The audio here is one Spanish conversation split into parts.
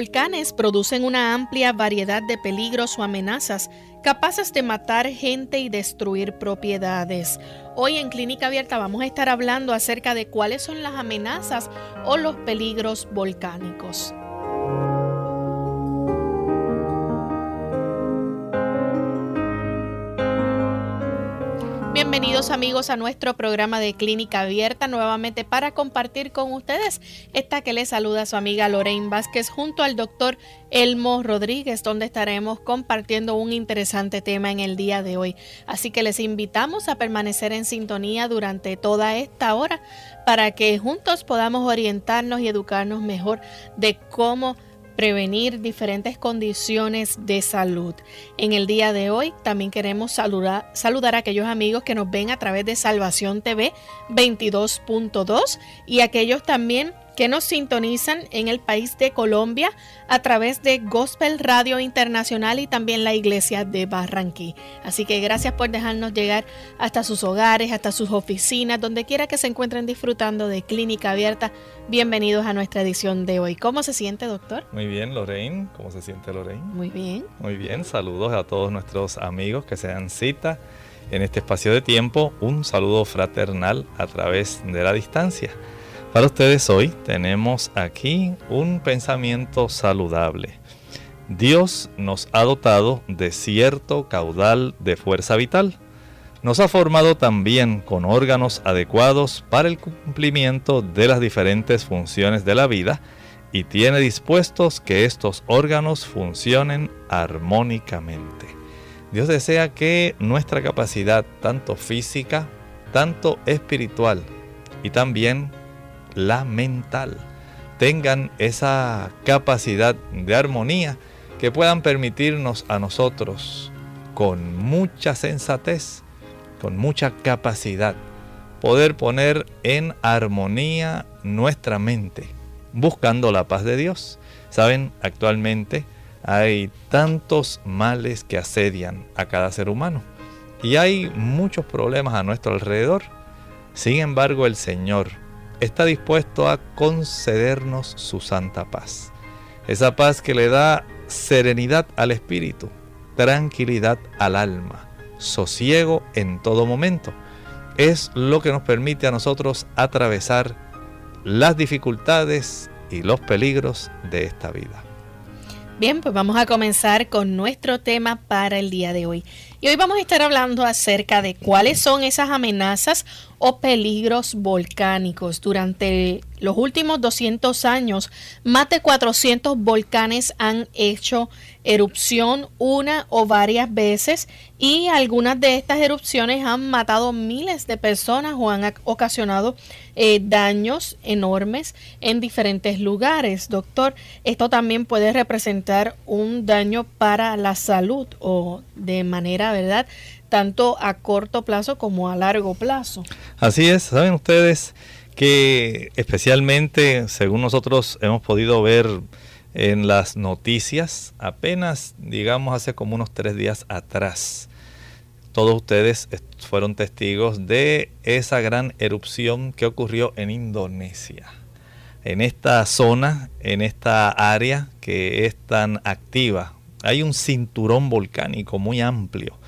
Volcanes producen una amplia variedad de peligros o amenazas capaces de matar gente y destruir propiedades. Hoy en Clínica Abierta vamos a estar hablando acerca de cuáles son las amenazas o los peligros volcánicos. Bienvenidos amigos a nuestro programa de Clínica Abierta nuevamente para compartir con ustedes esta que les saluda su amiga Lorraine Vázquez junto al doctor Elmo Rodríguez donde estaremos compartiendo un interesante tema en el día de hoy. Así que les invitamos a permanecer en sintonía durante toda esta hora para que juntos podamos orientarnos y educarnos mejor de cómo prevenir diferentes condiciones de salud. En el día de hoy también queremos saludar, saludar a aquellos amigos que nos ven a través de Salvación TV 22.2 y aquellos también que nos sintonizan en el país de Colombia a través de Gospel Radio Internacional y también la iglesia de Barranquí. Así que gracias por dejarnos llegar hasta sus hogares, hasta sus oficinas, donde quiera que se encuentren disfrutando de Clínica Abierta. Bienvenidos a nuestra edición de hoy. ¿Cómo se siente, doctor? Muy bien, Lorraine. ¿Cómo se siente, Lorraine? Muy bien. Muy bien. Saludos a todos nuestros amigos que se dan cita en este espacio de tiempo. Un saludo fraternal a través de la distancia. Para ustedes hoy tenemos aquí un pensamiento saludable. Dios nos ha dotado de cierto caudal de fuerza vital. Nos ha formado también con órganos adecuados para el cumplimiento de las diferentes funciones de la vida y tiene dispuestos que estos órganos funcionen armónicamente. Dios desea que nuestra capacidad, tanto física, tanto espiritual y también la mental, tengan esa capacidad de armonía que puedan permitirnos a nosotros con mucha sensatez, con mucha capacidad, poder poner en armonía nuestra mente, buscando la paz de Dios. Saben, actualmente hay tantos males que asedian a cada ser humano y hay muchos problemas a nuestro alrededor. Sin embargo, el Señor está dispuesto a concedernos su santa paz. Esa paz que le da serenidad al espíritu, tranquilidad al alma, sosiego en todo momento. Es lo que nos permite a nosotros atravesar las dificultades y los peligros de esta vida. Bien, pues vamos a comenzar con nuestro tema para el día de hoy. Y hoy vamos a estar hablando acerca de cuáles son esas amenazas o peligros volcánicos. Durante los últimos 200 años, más de 400 volcanes han hecho erupción una o varias veces y algunas de estas erupciones han matado miles de personas o han ocasionado eh, daños enormes en diferentes lugares. Doctor, esto también puede representar un daño para la salud o de manera, ¿verdad? Tanto a corto plazo como a largo plazo. Así es, saben ustedes que especialmente, según nosotros hemos podido ver en las noticias apenas, digamos, hace como unos tres días atrás. Todos ustedes fueron testigos de esa gran erupción que ocurrió en Indonesia. En esta zona, en esta área que es tan activa, hay un cinturón volcánico muy amplio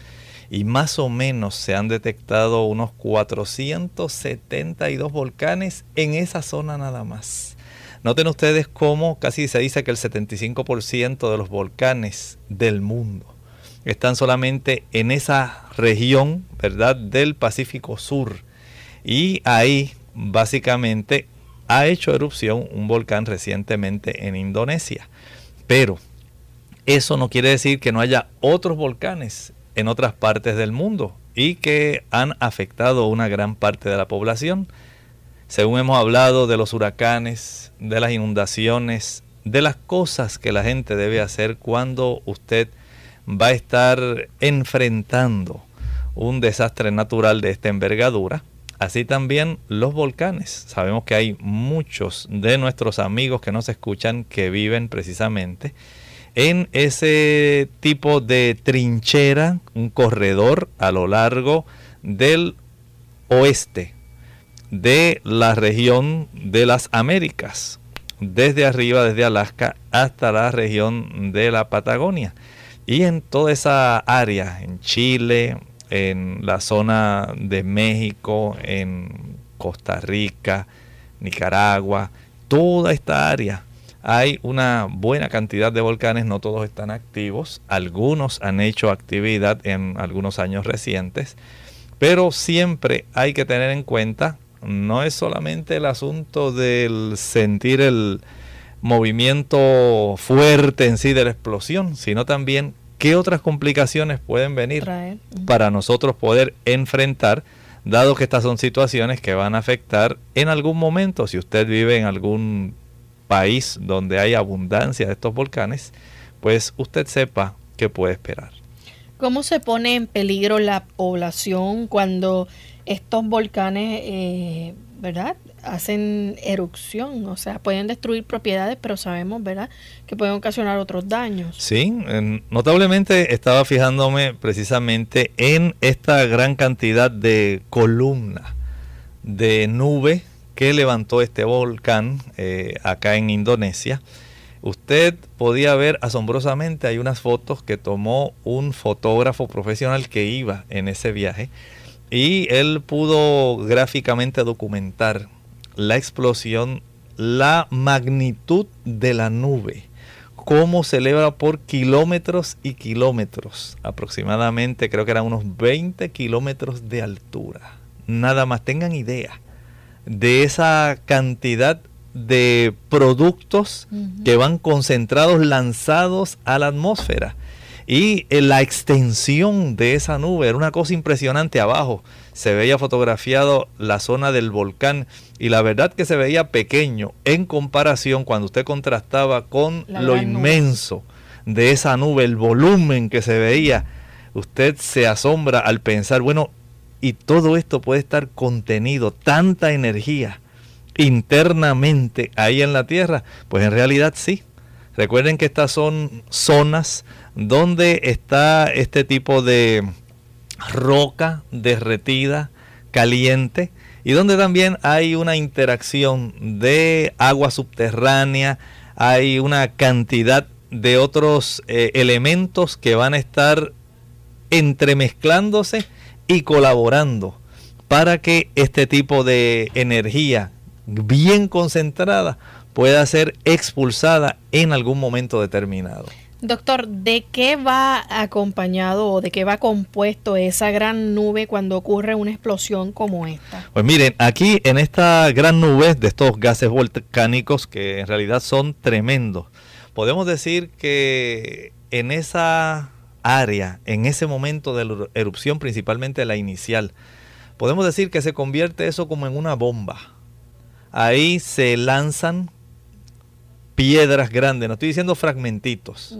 y más o menos se han detectado unos 472 volcanes en esa zona nada más. Noten ustedes cómo casi se dice que el 75% de los volcanes del mundo están solamente en esa región, ¿verdad?, del Pacífico Sur. Y ahí básicamente ha hecho erupción un volcán recientemente en Indonesia. Pero eso no quiere decir que no haya otros volcanes en otras partes del mundo y que han afectado una gran parte de la población. Según hemos hablado de los huracanes, de las inundaciones, de las cosas que la gente debe hacer cuando usted va a estar enfrentando un desastre natural de esta envergadura. Así también los volcanes. Sabemos que hay muchos de nuestros amigos que nos escuchan que viven precisamente en ese tipo de trinchera, un corredor a lo largo del oeste de la región de las Américas, desde arriba, desde Alaska, hasta la región de la Patagonia. Y en toda esa área, en Chile, en la zona de México, en Costa Rica, Nicaragua, toda esta área hay una buena cantidad de volcanes, no todos están activos, algunos han hecho actividad en algunos años recientes, pero siempre hay que tener en cuenta no es solamente el asunto del sentir el movimiento fuerte en sí de la explosión, sino también qué otras complicaciones pueden venir para nosotros poder enfrentar, dado que estas son situaciones que van a afectar en algún momento, si usted vive en algún país donde hay abundancia de estos volcanes, pues usted sepa qué puede esperar. ¿Cómo se pone en peligro la población cuando estos volcanes, eh, ¿verdad? Hacen erupción, o sea, pueden destruir propiedades, pero sabemos, ¿verdad?, que pueden ocasionar otros daños. Sí, notablemente estaba fijándome precisamente en esta gran cantidad de columnas de nube que levantó este volcán eh, acá en Indonesia. Usted podía ver asombrosamente, hay unas fotos que tomó un fotógrafo profesional que iba en ese viaje y él pudo gráficamente documentar la explosión, la magnitud de la nube, cómo se eleva por kilómetros y kilómetros, aproximadamente creo que eran unos 20 kilómetros de altura. Nada más tengan idea de esa cantidad de productos que van concentrados, lanzados a la atmósfera. Y eh, la extensión de esa nube era una cosa impresionante abajo. Se veía fotografiado la zona del volcán y la verdad que se veía pequeño en comparación cuando usted contrastaba con lo inmenso de esa nube, el volumen que se veía. Usted se asombra al pensar, bueno, y todo esto puede estar contenido, tanta energía internamente ahí en la Tierra. Pues en realidad sí. Recuerden que estas son zonas donde está este tipo de roca derretida, caliente, y donde también hay una interacción de agua subterránea, hay una cantidad de otros eh, elementos que van a estar entremezclándose y colaborando para que este tipo de energía bien concentrada pueda ser expulsada en algún momento determinado. Doctor, ¿de qué va acompañado o de qué va compuesto esa gran nube cuando ocurre una explosión como esta? Pues miren, aquí en esta gran nube de estos gases volcánicos que en realidad son tremendos, podemos decir que en esa área, en ese momento de la erupción, principalmente la inicial, podemos decir que se convierte eso como en una bomba. Ahí se lanzan piedras grandes, no estoy diciendo fragmentitos,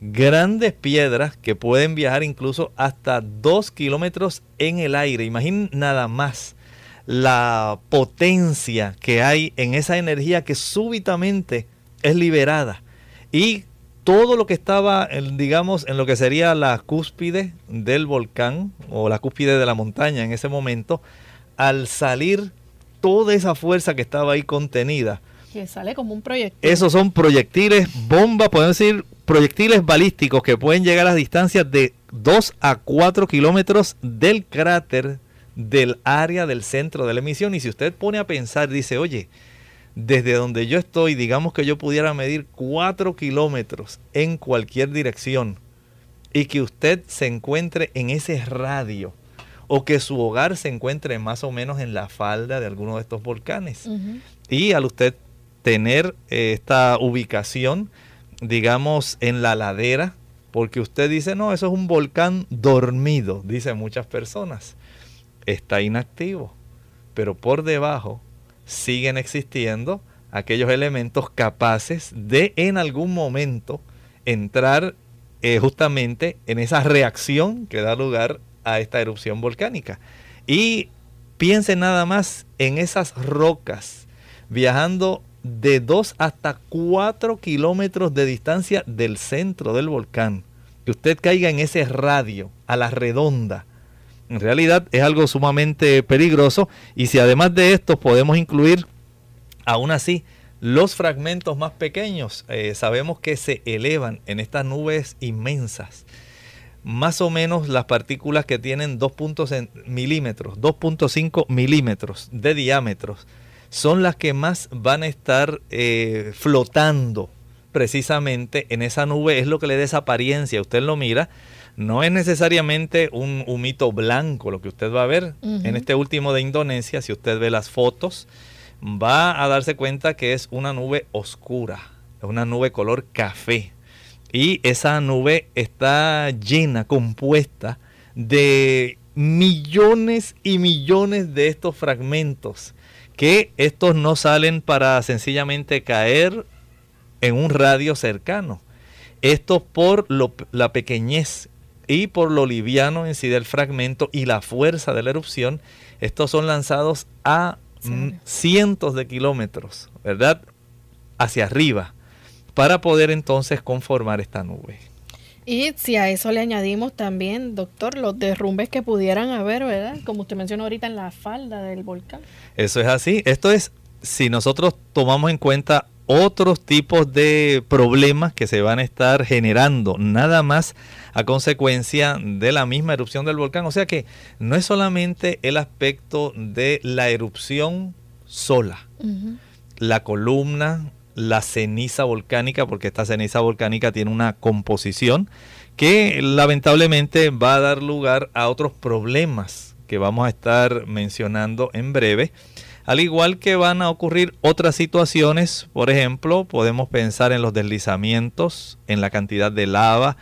grandes piedras que pueden viajar incluso hasta dos kilómetros en el aire. Imaginen nada más la potencia que hay en esa energía que súbitamente es liberada y todo lo que estaba, digamos, en lo que sería la cúspide del volcán o la cúspide de la montaña en ese momento, al salir toda esa fuerza que estaba ahí contenida. Que sale como un proyectil. Esos son proyectiles, bombas, podemos decir proyectiles balísticos que pueden llegar a distancias de 2 a 4 kilómetros del cráter del área del centro de la emisión. Y si usted pone a pensar, dice, oye, desde donde yo estoy, digamos que yo pudiera medir 4 kilómetros en cualquier dirección y que usted se encuentre en ese radio o que su hogar se encuentre más o menos en la falda de alguno de estos volcanes. Y al usted tener eh, esta ubicación, digamos, en la ladera, porque usted dice, no, eso es un volcán dormido, dicen muchas personas. Está inactivo, pero por debajo siguen existiendo aquellos elementos capaces de en algún momento entrar eh, justamente en esa reacción que da lugar a esta erupción volcánica. Y piensen nada más en esas rocas viajando de 2 hasta 4 kilómetros de distancia del centro del volcán. Que usted caiga en ese radio, a la redonda. En realidad es algo sumamente peligroso y si además de esto podemos incluir aún así los fragmentos más pequeños, eh, sabemos que se elevan en estas nubes inmensas más o menos las partículas que tienen 2 milímetros, 2.5 milímetros de diámetro, son las que más van a estar eh, flotando precisamente en esa nube. Es lo que le da esa apariencia. Usted lo mira, no es necesariamente un humito blanco lo que usted va a ver. En este último de Indonesia, si usted ve las fotos, va a darse cuenta que es una nube oscura, una nube color café y esa nube está llena, compuesta de millones y millones de estos fragmentos que estos no salen para sencillamente caer en un radio cercano. Esto por la pequeñez y por lo liviano en sí del fragmento y la fuerza de la erupción, estos son lanzados a cientos de kilómetros, ¿verdad? Hacia arriba para poder entonces conformar esta nube. Y si a eso le añadimos también, doctor, los derrumbes que pudieran haber, ¿verdad? Como usted mencionó ahorita en la falda del volcán. Eso es así. Esto es, si nosotros tomamos en cuenta otros tipos de problemas que se van a estar generando, nada más a consecuencia de la misma erupción del volcán. O sea que no es solamente el aspecto de la erupción sola. La columna, la ceniza volcánica, porque esta ceniza volcánica tiene una composición que lamentablemente va a dar lugar a otros problemas que vamos a estar mencionando en breve. Al igual que van a ocurrir otras situaciones, por ejemplo, podemos pensar en los deslizamientos, en la cantidad de lava,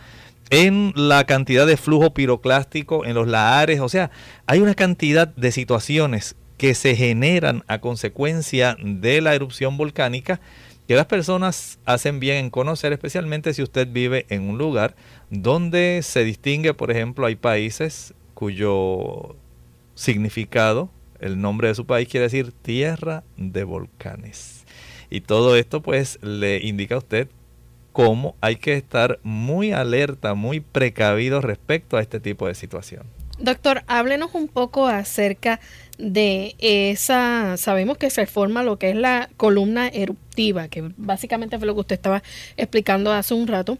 en la cantidad de flujo piroclástico, en los lahares, o sea, hay una cantidad de situaciones que se generan a consecuencia de la erupción volcánica que las personas hacen bien en conocer, especialmente si usted vive en un lugar donde se distingue, por ejemplo, hay países cuyo significado, el nombre de su país quiere decir tierra de volcanes. Y todo esto pues le indica a usted cómo hay que estar muy alerta, muy precavido respecto a este tipo de situación. Doctor, háblenos un poco acerca de esa, sabemos que se forma lo que es la columna eruptiva, que básicamente fue lo que usted estaba explicando hace un rato,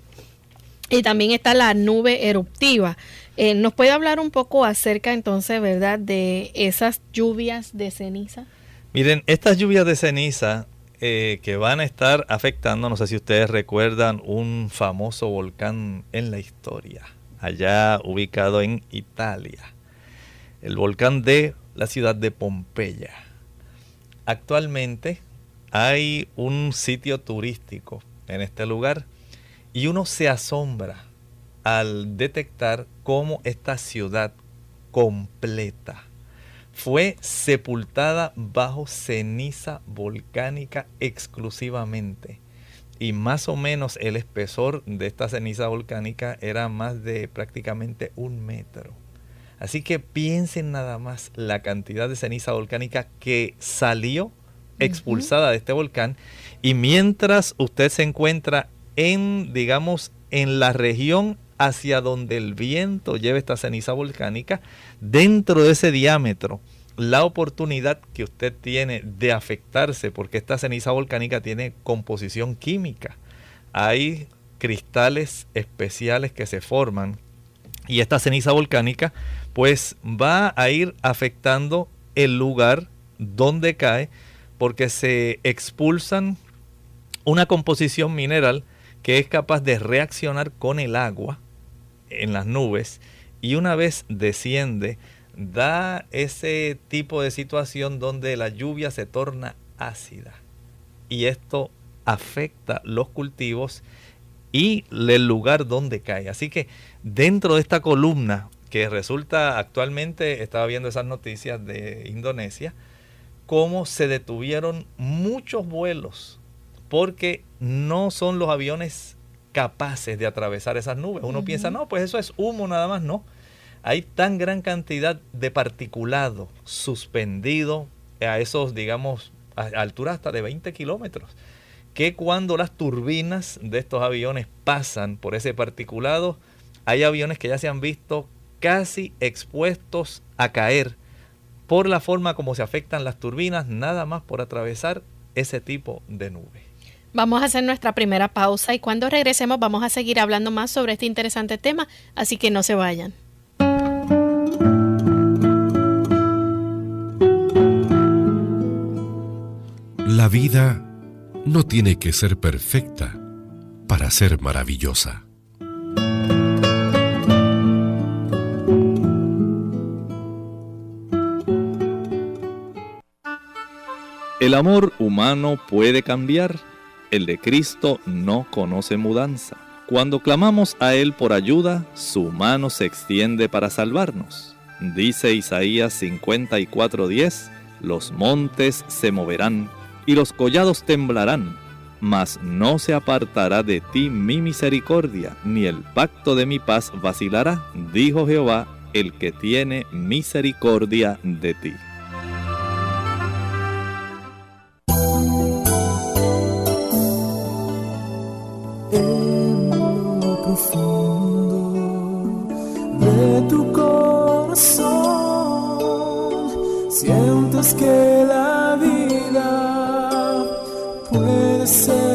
y también está la nube eruptiva. Eh, ¿Nos puede hablar un poco acerca entonces, verdad, de esas lluvias de ceniza? Miren, estas lluvias de ceniza eh, que van a estar afectando, no sé si ustedes recuerdan, un famoso volcán en la historia allá ubicado en Italia, el volcán de la ciudad de Pompeya. Actualmente hay un sitio turístico en este lugar y uno se asombra al detectar cómo esta ciudad completa fue sepultada bajo ceniza volcánica exclusivamente. Y más o menos el espesor de esta ceniza volcánica era más de prácticamente un metro. Así que piensen nada más la cantidad de ceniza volcánica que salió expulsada de este volcán. Y mientras usted se encuentra en, digamos, en la región hacia donde el viento lleva esta ceniza volcánica, dentro de ese diámetro, la oportunidad que usted tiene de afectarse, porque esta ceniza volcánica tiene composición química. Hay cristales especiales que se forman y esta ceniza volcánica pues va a ir afectando el lugar donde cae porque se expulsan una composición mineral que es capaz de reaccionar con el agua en las nubes y una vez desciende da ese tipo de situación donde la lluvia se torna ácida y esto afecta los cultivos y el lugar donde cae. Así que dentro de esta columna que resulta actualmente, estaba viendo esas noticias de Indonesia, cómo se detuvieron muchos vuelos porque no son los aviones capaces de atravesar esas nubes. Uno piensa, no, pues eso es humo nada más, no. Hay tan gran cantidad de particulado suspendido a esos, digamos, a alturas hasta de 20 kilómetros, que cuando las turbinas de estos aviones pasan por ese particulado, hay aviones que ya se han visto casi expuestos a caer por la forma como se afectan las turbinas, nada más por atravesar ese tipo de nube. Vamos a hacer nuestra primera pausa y cuando regresemos vamos a seguir hablando más sobre este interesante tema, así que no se vayan. La vida no tiene que ser perfecta para ser maravillosa. El amor humano puede cambiar, el de Cristo no conoce mudanza. Cuando clamamos a Él por ayuda, su mano se extiende para salvarnos. Dice Isaías 54:10, los montes se moverán y los collados temblarán, mas no se apartará de ti mi misericordia, ni el pacto de mi paz vacilará, dijo Jehová, el que tiene misericordia de ti. Ya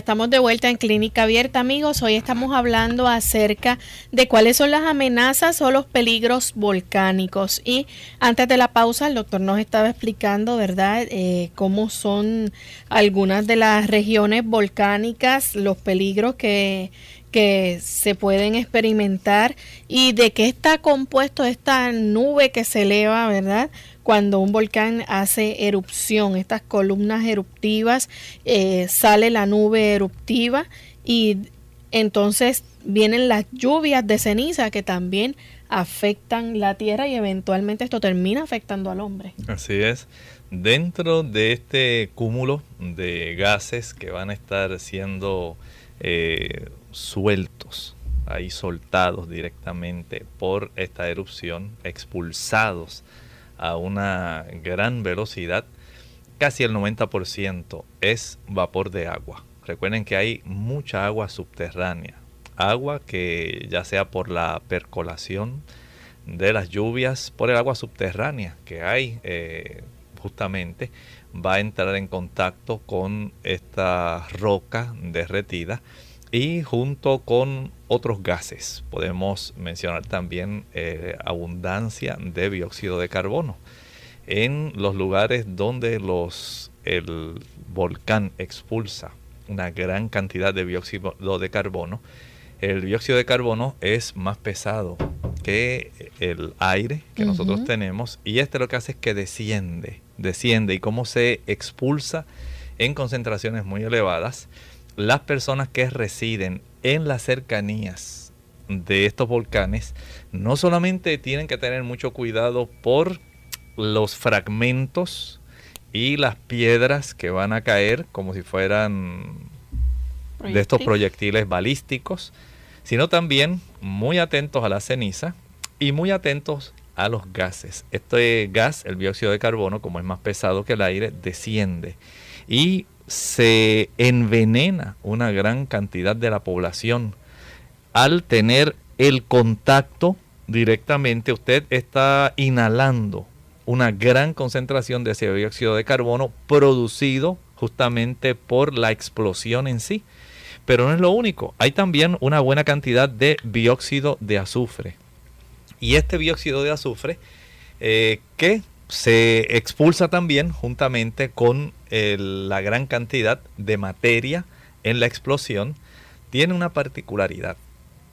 estamos de vuelta en Clínica Abierta, amigos. Hoy estamos hablando acerca de cuáles son las amenazas o los peligros volcánicos. Y antes de la pausa, el doctor nos estaba explicando, ¿verdad?, eh, cómo son algunas de las regiones volcánicas, los peligros que, que se pueden experimentar y de qué está compuesto esta nube que se eleva, ¿verdad? Cuando un volcán hace erupción, estas columnas eruptivas, eh, sale la nube eruptiva y entonces vienen las lluvias de ceniza que también afectan la tierra y eventualmente esto termina afectando al hombre. Así es. Dentro de este cúmulo de gases que van a estar siendo eh, sueltos, ahí soltados directamente por esta erupción, expulsados a una gran velocidad, casi el 90% es vapor de agua. Recuerden que hay mucha agua subterránea, agua que ya sea por la percolación de las lluvias, por el agua subterránea que hay eh, justamente va a entrar en contacto con esta roca derretida y junto con otros gases. Podemos mencionar también eh, abundancia de dióxido de carbono en los lugares donde los, el volcán expulsa una gran cantidad de dióxido de carbono. El dióxido de carbono es más pesado que el aire que nosotros tenemos y este lo que hace es que desciende, desciende y como se expulsa en concentraciones muy elevadas, las personas que residen en las cercanías de estos volcanes no solamente tienen que tener mucho cuidado por los fragmentos y las piedras que van a caer como si fueran de estos proyectiles balísticos, sino también muy atentos a la ceniza y muy atentos a los gases. Este gas, el dióxido de carbono, como es más pesado que el aire, desciende y se envenena una gran cantidad de la población al tener el contacto directamente. Usted está inhalando una gran concentración de ese dióxido de carbono producido justamente por la explosión en sí. Pero no es lo único, hay también una buena cantidad de dióxido de azufre. Y este dióxido de azufre eh, que se expulsa también juntamente con la gran cantidad de materia en la explosión, tiene una particularidad.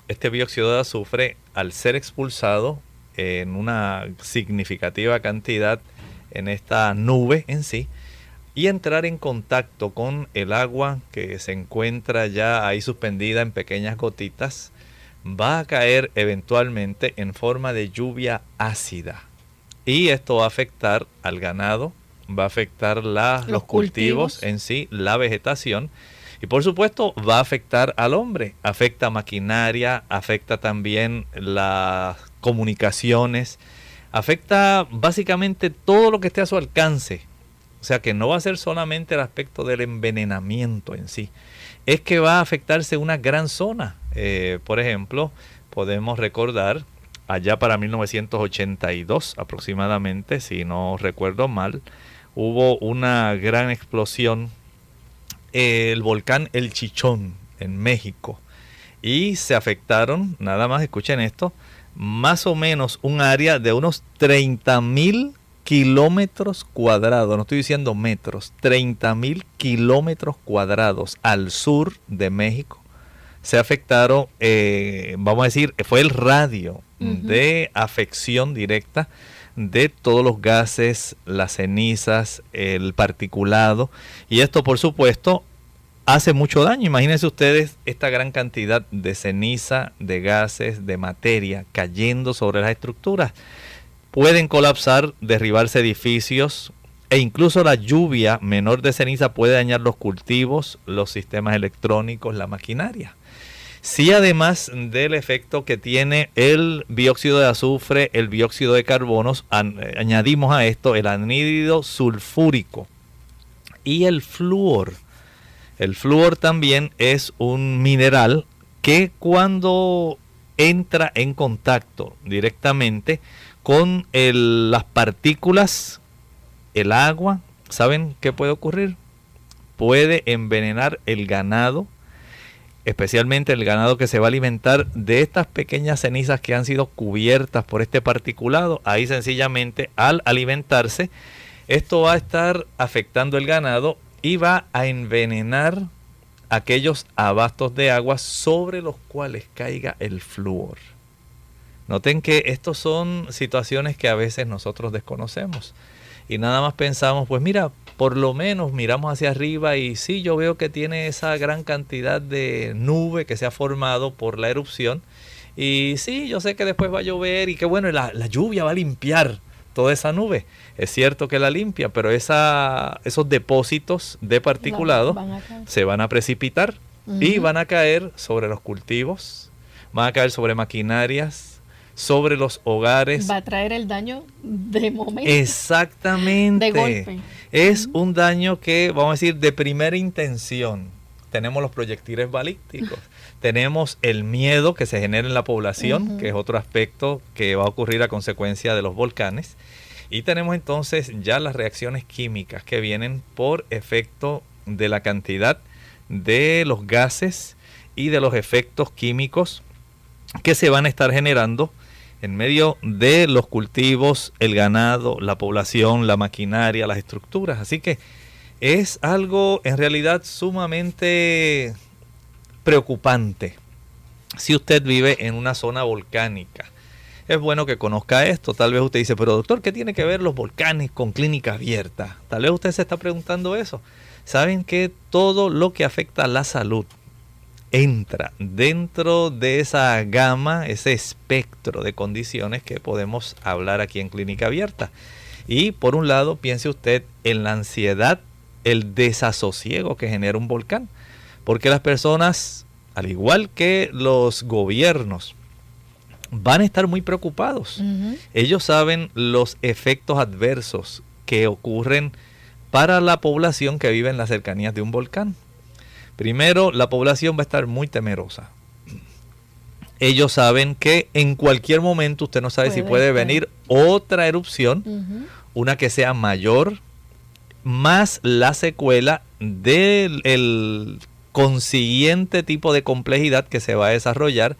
Este dióxido de azufre, al ser expulsado en una significativa cantidad en esta nube en sí, y entrar en contacto con el agua que se encuentra ya ahí suspendida en pequeñas gotitas, va a caer eventualmente en forma de lluvia ácida. Y esto va a afectar al ganado, va a afectar los, cultivos, en sí, la vegetación. Y por supuesto va a afectar al hombre, afecta maquinaria, afecta también las comunicaciones, afecta básicamente todo lo que esté a su alcance. O sea que no va a ser solamente el aspecto del envenenamiento en sí, es que va a afectarse una gran zona. Eh, por ejemplo, podemos recordar allá para 1982 aproximadamente, si no recuerdo mal, hubo una gran explosión, el volcán El Chichón en México. Y se afectaron, nada más escuchen esto, más o menos un área de unos 30 mil kilómetros cuadrados, no estoy diciendo metros, 30 mil kilómetros cuadrados al sur de México se afectaron, eh, vamos a decir, fue el radio de afección directa de todos los gases, las cenizas, el particulado. Y esto, por supuesto, hace mucho daño. Imagínense ustedes esta gran cantidad de ceniza, de gases, de materia cayendo sobre las estructuras pueden colapsar, derribarse edificios e incluso la lluvia menor de ceniza puede dañar los cultivos, los sistemas electrónicos, la maquinaria. Si además del efecto que tiene el dióxido de azufre, el dióxido de carbono, añadimos a esto el anhídrido sulfúrico y el flúor. El flúor también es un mineral que cuando entra en contacto directamente con las partículas, el agua, ¿saben qué puede ocurrir? Puede envenenar el ganado, especialmente el ganado que se va a alimentar de estas pequeñas cenizas que han sido cubiertas por este particulado. Ahí sencillamente al alimentarse, esto va a estar afectando el ganado y va a envenenar aquellos abastos de agua sobre los cuales caiga el flúor. Noten que estos son situaciones que a veces nosotros desconocemos y nada más pensamos, pues mira, por lo menos miramos hacia arriba y sí, yo veo que tiene esa gran cantidad de nube que se ha formado por la erupción. Y sí, yo sé que después va a llover y que bueno, la, lluvia va a limpiar toda esa nube. Es cierto que la limpia, pero esa, esos depósitos de particulado se van a precipitar y van a caer sobre los cultivos, van a caer sobre maquinarias, sobre los hogares. Va a traer el daño de momento. Exactamente. De golpe. Es un daño que, vamos a decir, de primera intención. Tenemos los proyectiles balísticos, tenemos el miedo que se genera en la población, que es otro aspecto que va a ocurrir a consecuencia de los volcanes. Y tenemos entonces ya las reacciones químicas que vienen por efecto de la cantidad de los gases y de los efectos químicos que se van a estar generando en medio de los cultivos, el ganado, la población, la maquinaria, las estructuras. Así que es algo en realidad sumamente preocupante si usted vive en una zona volcánica. Es bueno que conozca esto. Tal vez usted dice, pero doctor, ¿qué tiene que ver los volcanes con clínica abierta? Tal vez usted se está preguntando eso. Saben que todo lo que afecta a la salud entra dentro de esa gama, ese espectro de condiciones que podemos hablar aquí en clínica abierta. Y por un lado, piense usted en la ansiedad, el desasosiego que genera un volcán. Porque las personas, al igual que los gobiernos, van a estar muy preocupados. Ellos saben los efectos adversos que ocurren para la población que vive en las cercanías de un volcán. Primero, la población va a estar muy temerosa. Ellos saben que en cualquier momento usted no sabe si puede venir otra erupción, una que sea mayor, más la secuela del consiguiente tipo de complejidad que se va a desarrollar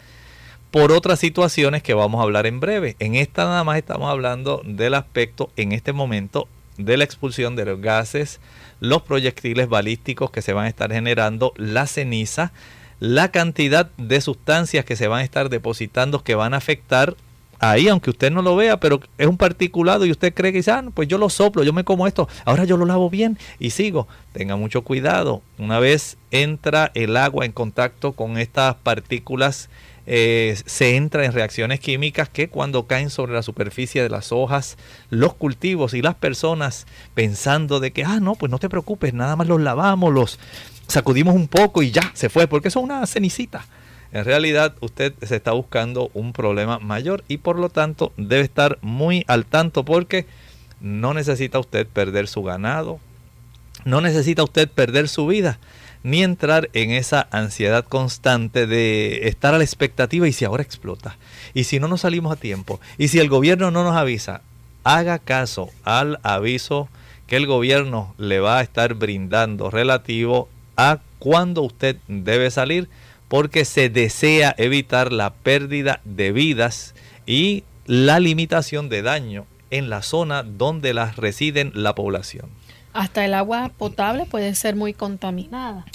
por otras situaciones que vamos a hablar en breve. En esta nada más estamos hablando del aspecto en este momento de la expulsión de los gases, los proyectiles balísticos que se van a estar generando, la ceniza, la cantidad de sustancias que se van a estar depositando que van a afectar ahí, aunque usted no lo vea, pero es un particulado y usted cree que ah, pues yo lo soplo, yo me como esto, ahora yo lo lavo bien y sigo. Tenga mucho cuidado. Una vez entra el agua en contacto con estas partículas eh, se entra en reacciones químicas que cuando caen sobre la superficie de las hojas, los cultivos y las personas pensando de que, ah, no, pues no te preocupes, nada más los lavamos, los sacudimos un poco y ya, se fue, porque eso es una cenicita. En realidad usted se está buscando un problema mayor y por lo tanto debe estar muy al tanto porque no necesita usted perder su ganado, no necesita usted perder su vida ni entrar en esa ansiedad constante de estar a la expectativa y si ahora explota, y si no nos salimos a tiempo, y si el gobierno no nos avisa, haga caso al aviso que el gobierno le va a estar brindando relativo a cuándo usted debe salir, porque se desea evitar la pérdida de vidas y la limitación de daño en la zona donde las residen la población. Hasta el agua potable puede ser muy contaminada.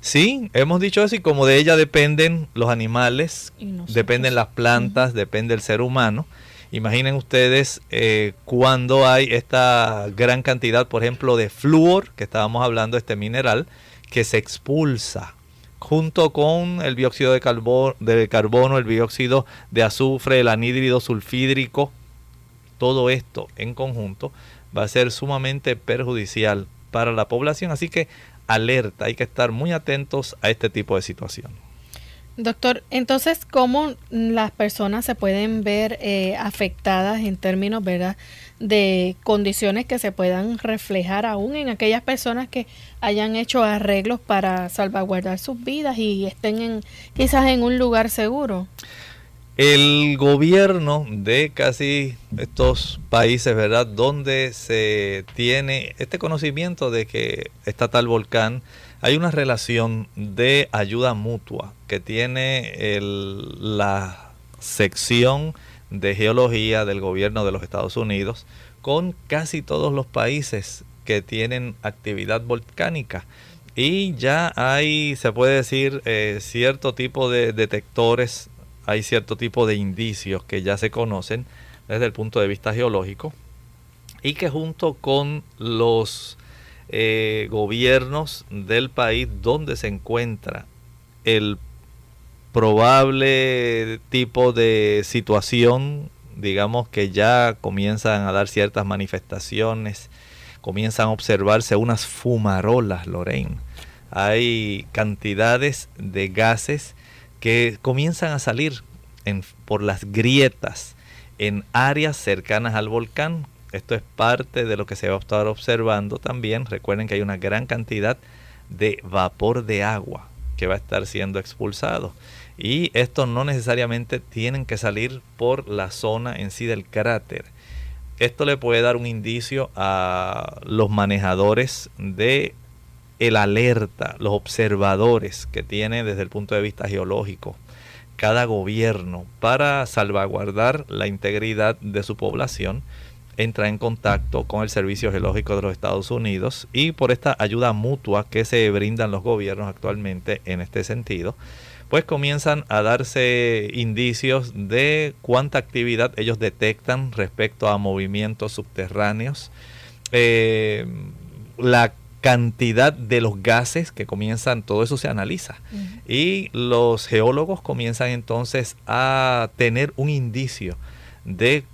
Sí, hemos dicho eso y como de ella dependen los animales, dependen las plantas, depende el ser humano. Imaginen ustedes eh, cuando hay esta gran cantidad, por ejemplo, de flúor, que estábamos hablando, este mineral, que se expulsa junto con el dióxido de, carbono, de carbono, el dióxido de azufre, el anhídrido sulfídrico, todo esto en conjunto va a ser sumamente perjudicial para la población. Así que alerta, hay que estar muy atentos a este tipo de situación. Doctor, entonces, ¿cómo las personas se pueden ver eh, afectadas en términos ¿verdad? de condiciones que se puedan reflejar aún en aquellas personas que hayan hecho arreglos para salvaguardar sus vidas y estén en, quizás en un lugar seguro? El gobierno de casi estos países, ¿verdad? Donde se tiene este conocimiento de que está tal volcán, hay una relación de ayuda mutua que tiene la sección de geología del gobierno de los Estados Unidos con casi todos los países que tienen actividad volcánica. Y ya hay, se puede decir, eh, cierto tipo de detectores hay cierto tipo de indicios que ya se conocen desde el punto de vista geológico y que junto con los eh, gobiernos del país donde se encuentra el probable tipo de situación, digamos que ya comienzan a dar ciertas manifestaciones, comienzan a observarse unas fumarolas, Lorraine. Hay cantidades de gases que comienzan a salir por las grietas en áreas cercanas al volcán. Esto es parte de lo que se va a estar observando también. Recuerden que hay una gran cantidad de vapor de agua que va a estar siendo expulsado. Y estos no necesariamente tienen que salir por la zona en sí del cráter. esto le puede dar un indicio a los manejadores de el alerta, los observadores que tiene desde el punto de vista geológico cada gobierno para salvaguardar la integridad de su población entra en contacto con el Servicio Geológico de los Estados Unidos y por esta ayuda mutua que se brindan los gobiernos actualmente en este sentido, pues comienzan a darse indicios de cuánta actividad ellos detectan respecto a movimientos subterráneos, eh, la cantidad de los gases que comienzan, todo eso se analiza. Y los geólogos comienzan entonces a tener un indicio de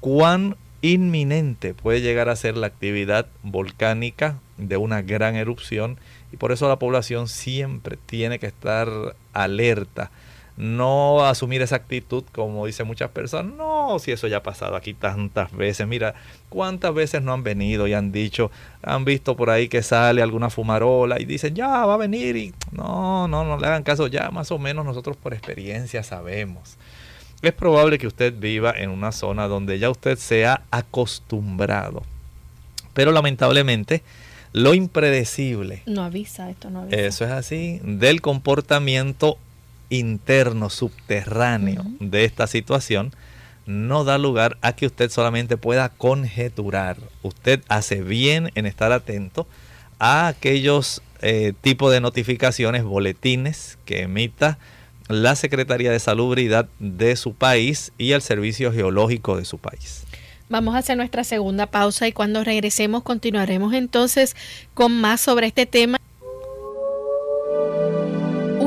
cuán inminente puede llegar a ser la actividad volcánica de una gran erupción y por eso la población siempre tiene que estar alerta no asumir esa actitud como dicen muchas personas, no, si eso ya ha pasado aquí tantas veces, mira, cuántas veces no han venido y han dicho, han visto por ahí que sale alguna fumarola y dicen, ya va a venir y no, no, no le hagan caso, ya más o menos nosotros por experiencia sabemos. Es probable que usted viva en una zona donde ya usted se ha acostumbrado, pero lamentablemente lo impredecible. No avisa, esto no avisa. Eso es así, del comportamiento interno, subterráneo de esta situación, no da lugar a que usted solamente pueda conjeturar. Usted hace bien en estar atento a aquellos eh, tipos de notificaciones, boletines que emita la Secretaría de Salubridad de su país y el Servicio Geológico de su país. Vamos a hacer nuestra segunda pausa y cuando regresemos continuaremos entonces con más sobre este tema.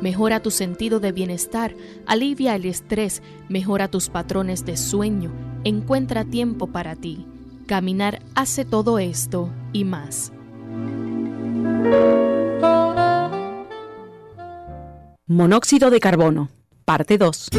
Mejora tu sentido de bienestar, alivia el estrés, mejora tus patrones de sueño, encuentra tiempo para ti. Caminar hace todo esto y más. Monóxido de carbono, parte 2.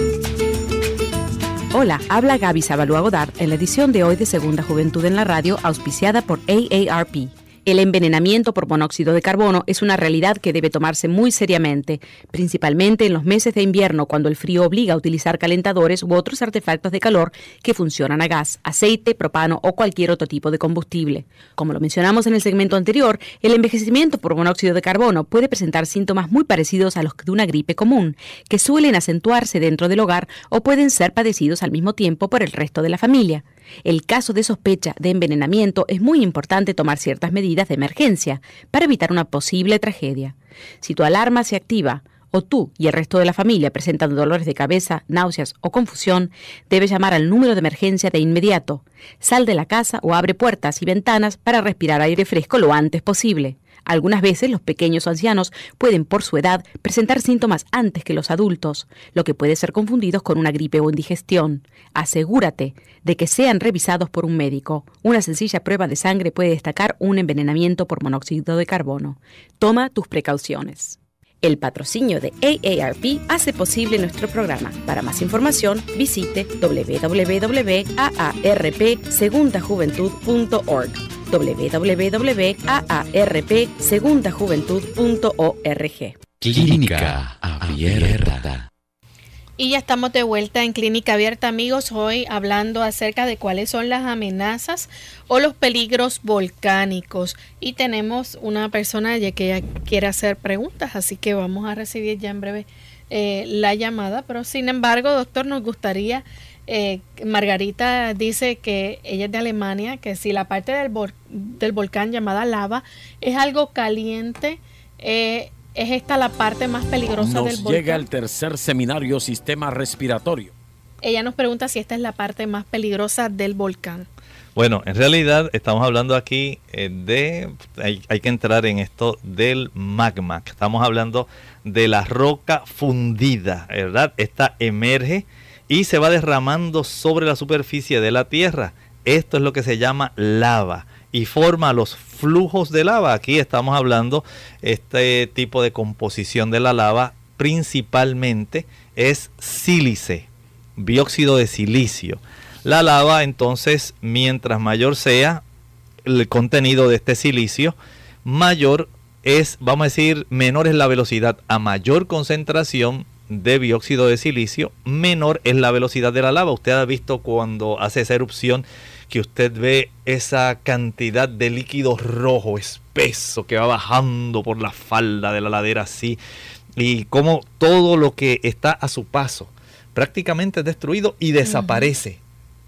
Hola, habla Gaby Sabalua Godard en la edición de hoy de Segunda Juventud en la Radio, auspiciada por AARP. El envenenamiento por monóxido de carbono es una realidad que debe tomarse muy seriamente, principalmente en los meses de invierno cuando el frío obliga a utilizar calentadores u otros artefactos de calor que funcionan a gas, aceite, propano o cualquier otro tipo de combustible. Como lo mencionamos en el segmento anterior, el envejecimiento por monóxido de carbono puede presentar síntomas muy parecidos a los de una gripe común, que suelen acentuarse dentro del hogar o pueden ser padecidos al mismo tiempo por el resto de la familia. El caso de sospecha de envenenamiento es muy importante tomar ciertas medidas de emergencia para evitar una posible tragedia. Si tu alarma se activa o tú y el resto de la familia presentan dolores de cabeza, náuseas o confusión, debes llamar al número de emergencia de inmediato. Sal de la casa o abre puertas y ventanas para respirar aire fresco lo antes posible. Algunas veces los pequeños ancianos pueden, por su edad, presentar síntomas antes que los adultos, lo que puede ser confundidos con una gripe o indigestión. Asegúrate de que sean revisados por un médico. Una sencilla prueba de sangre puede destacar un envenenamiento por monóxido de carbono. Toma tus precauciones. El patrocinio de AARP hace posible nuestro programa. Para más información, visite www.aarpsegundajuventud.org www.aarpsegundajuventud.org. Clínica Abierta. Y ya estamos de vuelta en Clínica Abierta, amigos, hoy hablando acerca de cuáles son las amenazas o los peligros volcánicos. Y tenemos una persona ya que quiere hacer preguntas, así que vamos a recibir ya en breve eh, la llamada. Pero sin embargo, doctor, nos gustaría eh, Margarita dice que ella es de Alemania, que si la parte del, del volcán llamada lava es algo caliente, eh, es esta la parte más peligrosa del volcán. Llega el tercer seminario Sistema Respiratorio. Ella nos pregunta si esta es la parte más peligrosa del volcán. Bueno, en realidad estamos hablando aquí eh, de, hay, hay, que entrar en esto del magma, estamos hablando de la roca fundida, ¿verdad? Esta emerge y se va derramando sobre la superficie de la tierra. Esto es lo que se llama lava. y forma los flujos de lava. Aquí estamos hablando este tipo de composición de la lava principalmente es sílice, dióxido de silicio. La lava entonces, mientras mayor sea el contenido de este silicio, mayor es, vamos a decir, menor es la velocidad. A mayor concentración de dióxido de silicio, menor es la velocidad de la lava. Usted ha visto cuando hace esa erupción que usted ve esa cantidad de líquido rojo espeso que va bajando por la falda de la ladera así y como todo lo que está a su paso prácticamente es destruido y desaparece.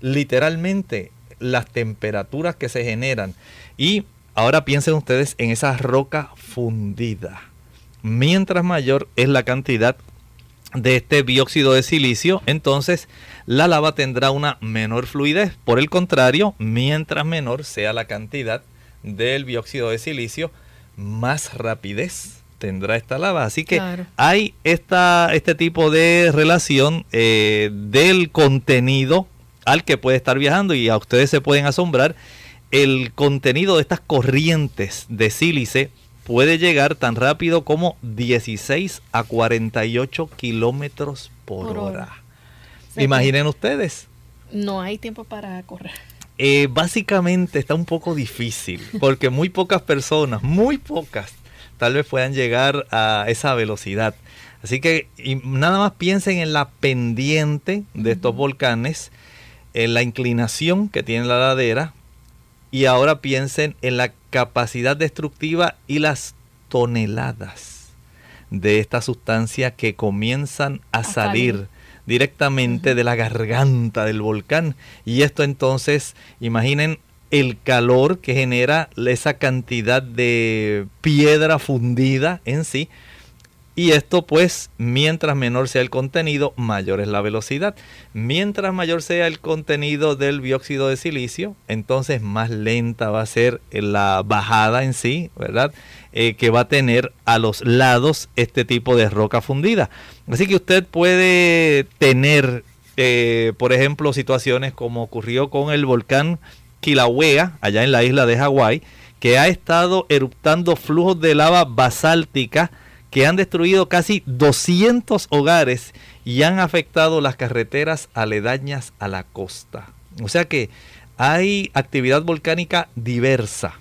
Literalmente las temperaturas que se generan. Y ahora piensen ustedes en esa roca fundida. Mientras mayor es la cantidad de este dióxido de silicio, entonces la lava tendrá una menor fluidez. Por el contrario, mientras menor sea la cantidad del dióxido de silicio, más rapidez tendrá esta lava. Así que hay esta, este tipo de relación eh, del contenido al que puede estar viajando y a ustedes se pueden asombrar. El contenido de estas corrientes de sílice puede llegar tan rápido como 16 a 48 kilómetros por, hora. Imaginen ustedes. No hay tiempo para correr. Eh, básicamente está un poco difícil porque muy pocas personas, muy pocas, tal vez puedan llegar a esa velocidad. Así que nada más piensen en la pendiente de estos volcanes, en la inclinación que tiene la ladera y ahora piensen en la capacidad destructiva y las toneladas de esta sustancia que comienzan a, salir, directamente de la garganta del volcán. Y esto entonces, imaginen el calor que genera esa cantidad de piedra fundida en sí. Y esto pues, mientras menor sea el contenido, mayor es la velocidad. Mientras mayor sea el contenido del dióxido de silicio, entonces más lenta va a ser la bajada en sí, ¿verdad? Eh, que va a tener a los lados este tipo de roca fundida. Así que usted puede tener, eh, por ejemplo, situaciones como ocurrió con el volcán Kilauea, allá en la isla de Hawái, que ha estado eruptando flujos de lava basáltica que han destruido casi 200 hogares y han afectado las carreteras aledañas a la costa. O sea que hay actividad volcánica diversa.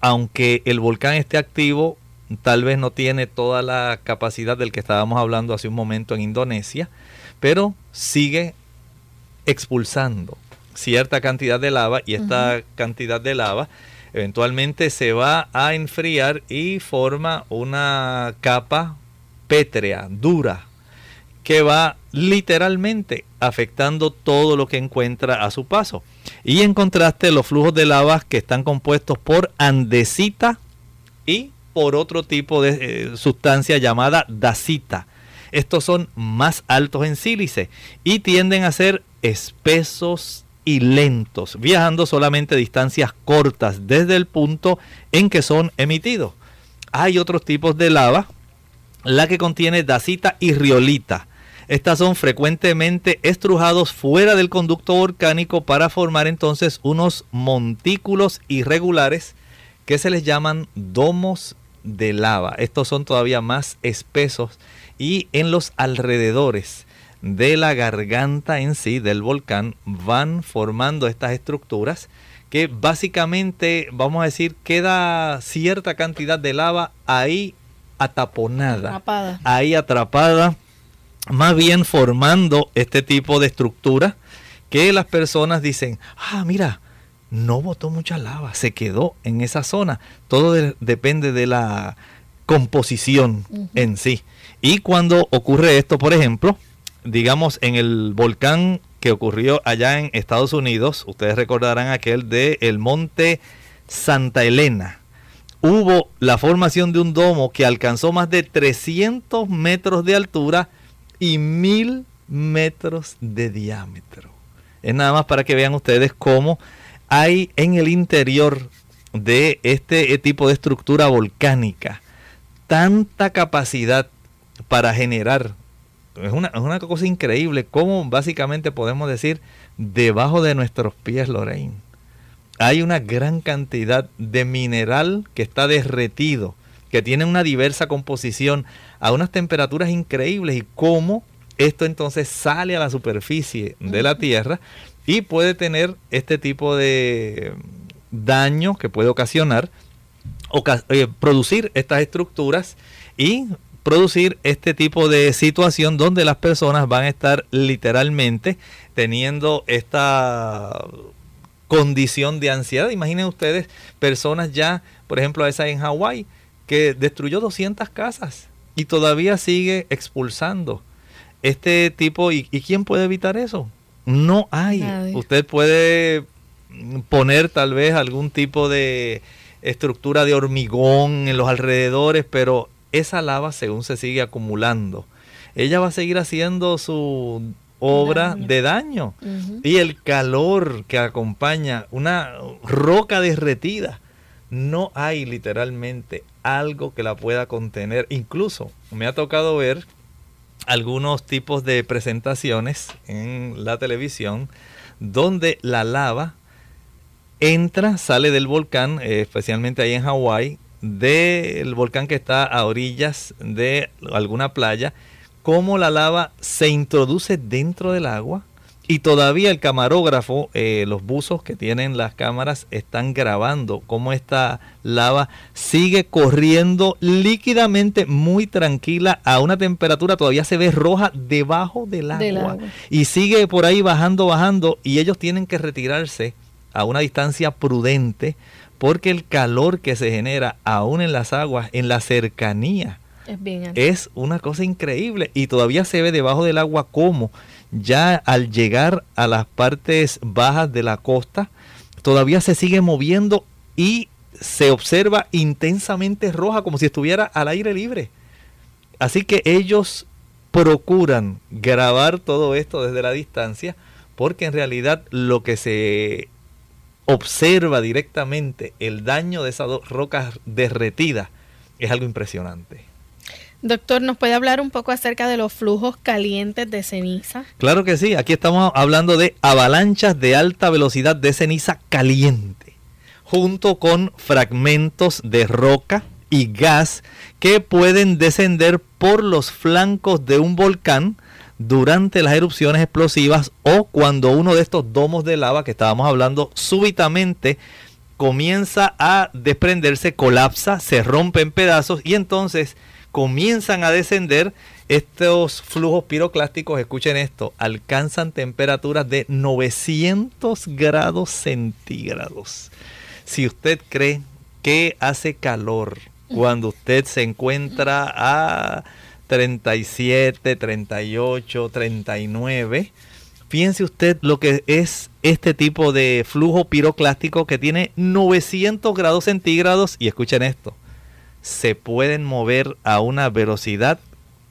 Aunque el volcán esté activo, tal vez no tiene toda la capacidad del que estábamos hablando hace un momento en Indonesia, pero sigue expulsando cierta cantidad de lava y esta cantidad de lava eventualmente se va a enfriar y forma una capa pétrea, dura, que va literalmente afectando todo lo que encuentra a su paso. Y en contraste, los flujos de lava que están compuestos por andesita y por otro tipo de eh, sustancia llamada dacita. Estos son más altos en sílice y tienden a ser espesos y lentos, viajando solamente distancias cortas desde el punto en que son emitidos. Hay otros tipos de lava, la que contiene dacita y riolita. Estas son frecuentemente estrujados fuera del conducto volcánico para formar entonces unos montículos irregulares que se les llaman domos de lava. Estos son todavía más espesos y en los alrededores de la garganta en sí del volcán van formando estas estructuras que básicamente, vamos a decir, queda cierta cantidad de lava ahí ataponada, atrapada. ahí atrapada, más bien formando este tipo de estructura que las personas dicen, ah, mira, no botó mucha lava, se quedó en esa zona. Todo depende de la composición en sí. Y cuando ocurre esto, por ejemplo, digamos, en el volcán que ocurrió allá en Estados Unidos, ustedes recordarán aquel de el monte Santa Elena. Hubo la formación de un domo que alcanzó más de 300 metros de altura y 1000 metros de diámetro. Es nada más para que vean ustedes cómo hay en el interior de este tipo de estructura volcánica tanta capacidad para generar es una, cosa increíble cómo básicamente podemos decir debajo de nuestros pies, Lorraine. hay una gran cantidad de mineral que está derretido, que tiene una diversa composición a unas temperaturas increíbles y cómo esto entonces sale a la superficie de la Tierra y puede tener este tipo de daño que puede ocasionar, eh, producir estas estructuras y producir este tipo de situación donde las personas van a estar literalmente teniendo esta condición de ansiedad. Imaginen ustedes personas ya, por ejemplo, esa en Hawái, que destruyó 200 casas y todavía sigue expulsando este tipo. ¿Y, quién puede evitar eso? No hay. Usted puede poner tal vez algún tipo de estructura de hormigón en los alrededores, pero esa lava según se sigue acumulando, ella va a seguir haciendo su obra de daño. Y el calor que acompaña una roca derretida, no hay literalmente algo que la pueda contener. Incluso me ha tocado ver algunos tipos de presentaciones en la televisión donde la lava entra, sale del volcán, eh, especialmente ahí en Hawái, del volcán que está a orillas de alguna playa, cómo la lava se introduce dentro del agua y todavía el camarógrafo, eh, los buzos que tienen las cámaras están grabando cómo esta lava sigue corriendo líquidamente muy tranquila a una temperatura todavía se ve roja debajo del agua. y sigue por ahí bajando, bajando y ellos tienen que retirarse a una distancia prudente porque el calor que se genera aún en las aguas, en la cercanía, es, una cosa increíble y todavía se ve debajo del agua como ya al llegar a las partes bajas de la costa, todavía se sigue moviendo y se observa intensamente roja como si estuviera al aire libre. Así que ellos procuran grabar todo esto desde la distancia porque en realidad lo que se observa directamente el daño de esas rocas derretidas, es algo impresionante. Doctor, ¿nos puede hablar un poco acerca de los flujos calientes de ceniza? Claro que sí, aquí estamos hablando de avalanchas de alta velocidad de ceniza caliente, junto con fragmentos de roca y gas que pueden descender por los flancos de un volcán durante las erupciones explosivas o cuando uno de estos domos de lava que estábamos hablando súbitamente comienza a desprenderse, colapsa, se rompe en pedazos y entonces comienzan a descender estos flujos piroclásticos, escuchen esto, alcanzan temperaturas de 900 grados centígrados. Si usted cree que hace calor cuando usted se encuentra a 37, 38, 39. Piense usted lo que es este tipo de flujo piroclástico que tiene 900 grados centígrados y escuchen esto, se pueden mover a una velocidad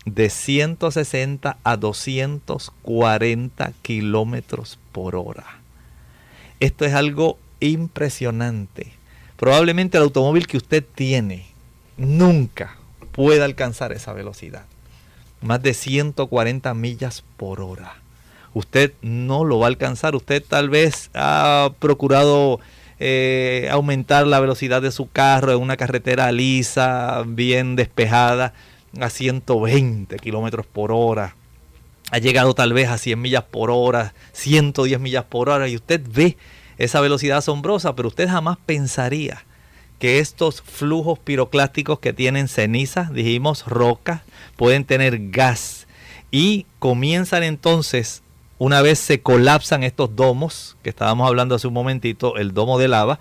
de 160 a 240 kilómetros por hora. Esto es algo impresionante. Probablemente el automóvil que usted tiene nunca pueda alcanzar esa velocidad. Más de 140 millas por hora. Usted no lo va a alcanzar. Usted tal vez ha procurado eh, aumentar la velocidad de su carro en una carretera lisa, bien despejada, a 120 kilómetros por hora. Ha llegado tal vez a 100 millas por hora, 110 millas por hora, y usted ve esa velocidad asombrosa, pero usted jamás pensaría que estos flujos piroclásticos que tienen ceniza, dijimos roca, pueden tener gas y comienzan entonces, una vez se colapsan estos domos, que estábamos hablando hace un momentito, el domo de lava,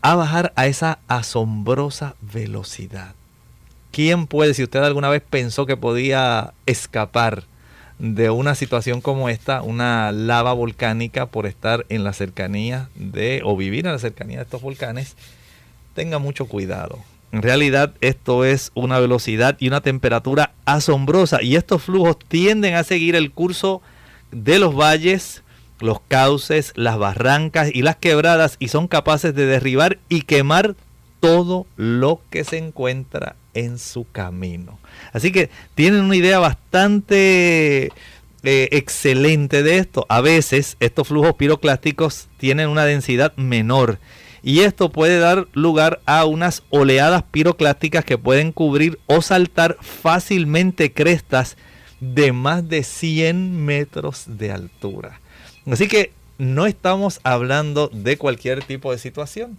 a bajar a esa asombrosa velocidad. ¿Quién puede, si usted alguna vez pensó que podía escapar de una situación como esta, una lava volcánica por estar en la cercanía de, o vivir en la cercanía de estos volcanes, tenga mucho cuidado. En realidad esto es una velocidad y una temperatura asombrosa y estos flujos tienden a seguir el curso de los valles, los cauces, las barrancas y las quebradas y son capaces de derribar y quemar todo lo que se encuentra en su camino. Así que tienen una idea bastante eh, excelente de esto, a veces estos flujos piroclásticos tienen una densidad menor y esto puede dar lugar a unas oleadas piroclásticas que pueden cubrir o saltar fácilmente crestas de más de 100 metros de altura. Así que no estamos hablando de cualquier tipo de situación.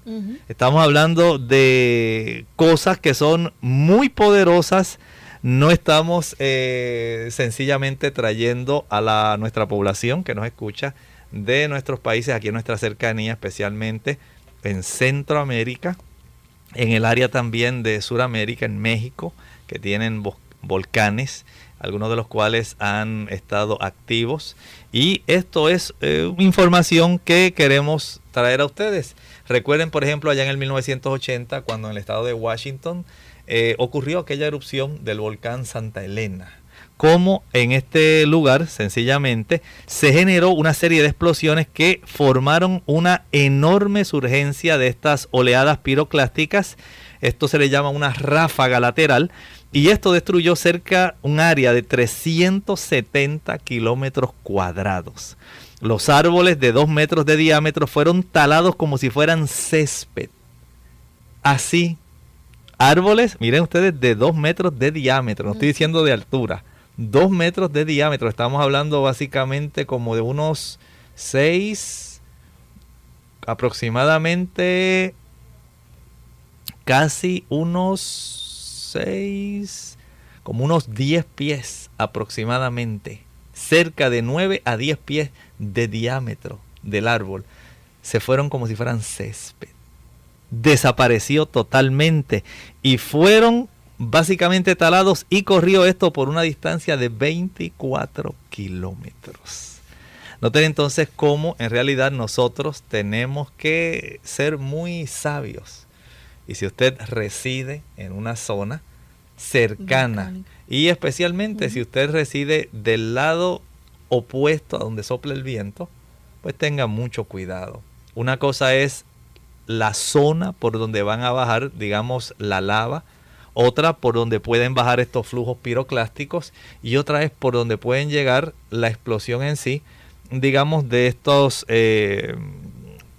Estamos hablando de cosas que son muy poderosas. No estamos eh, sencillamente trayendo a la, nuestra población que nos escucha de nuestros países, aquí en nuestra cercanía, especialmente en Centroamérica, en el área también de Sudamérica, en México, que tienen volcanes, algunos de los cuales han estado activos. Y esto es eh, información que queremos traer a ustedes. Recuerden, por ejemplo, allá en el 1980, cuando en el estado de Washington eh, ocurrió aquella erupción del volcán Santa Elena cómo en este lugar sencillamente se generó una serie de explosiones que formaron una enorme surgencia de estas oleadas piroclásticas. Esto se le llama una ráfaga lateral y esto destruyó cerca un área de 370 kilómetros cuadrados. Los árboles de 2 metros de diámetro fueron talados como si fueran césped. Así, árboles, miren ustedes, de 2 metros de diámetro, no estoy diciendo de altura 2 metros de diámetro. Estamos hablando básicamente como de unos 6, aproximadamente casi unos 6, como unos 10 pies aproximadamente. Cerca de 9 a 10 pies de diámetro del árbol. Se fueron como si fueran césped. Desapareció totalmente y fueron básicamente talados y corrió esto por una distancia de 24 kilómetros. Noten entonces cómo en realidad nosotros tenemos que ser muy sabios. Y si usted reside en una zona cercana y especialmente si usted reside del lado opuesto a donde sopla el viento, pues tenga mucho cuidado. Una cosa es la zona por donde van a bajar, digamos, la lava otra por donde pueden bajar estos flujos piroclásticos y otra es por donde pueden llegar la explosión en sí, digamos, de estos eh,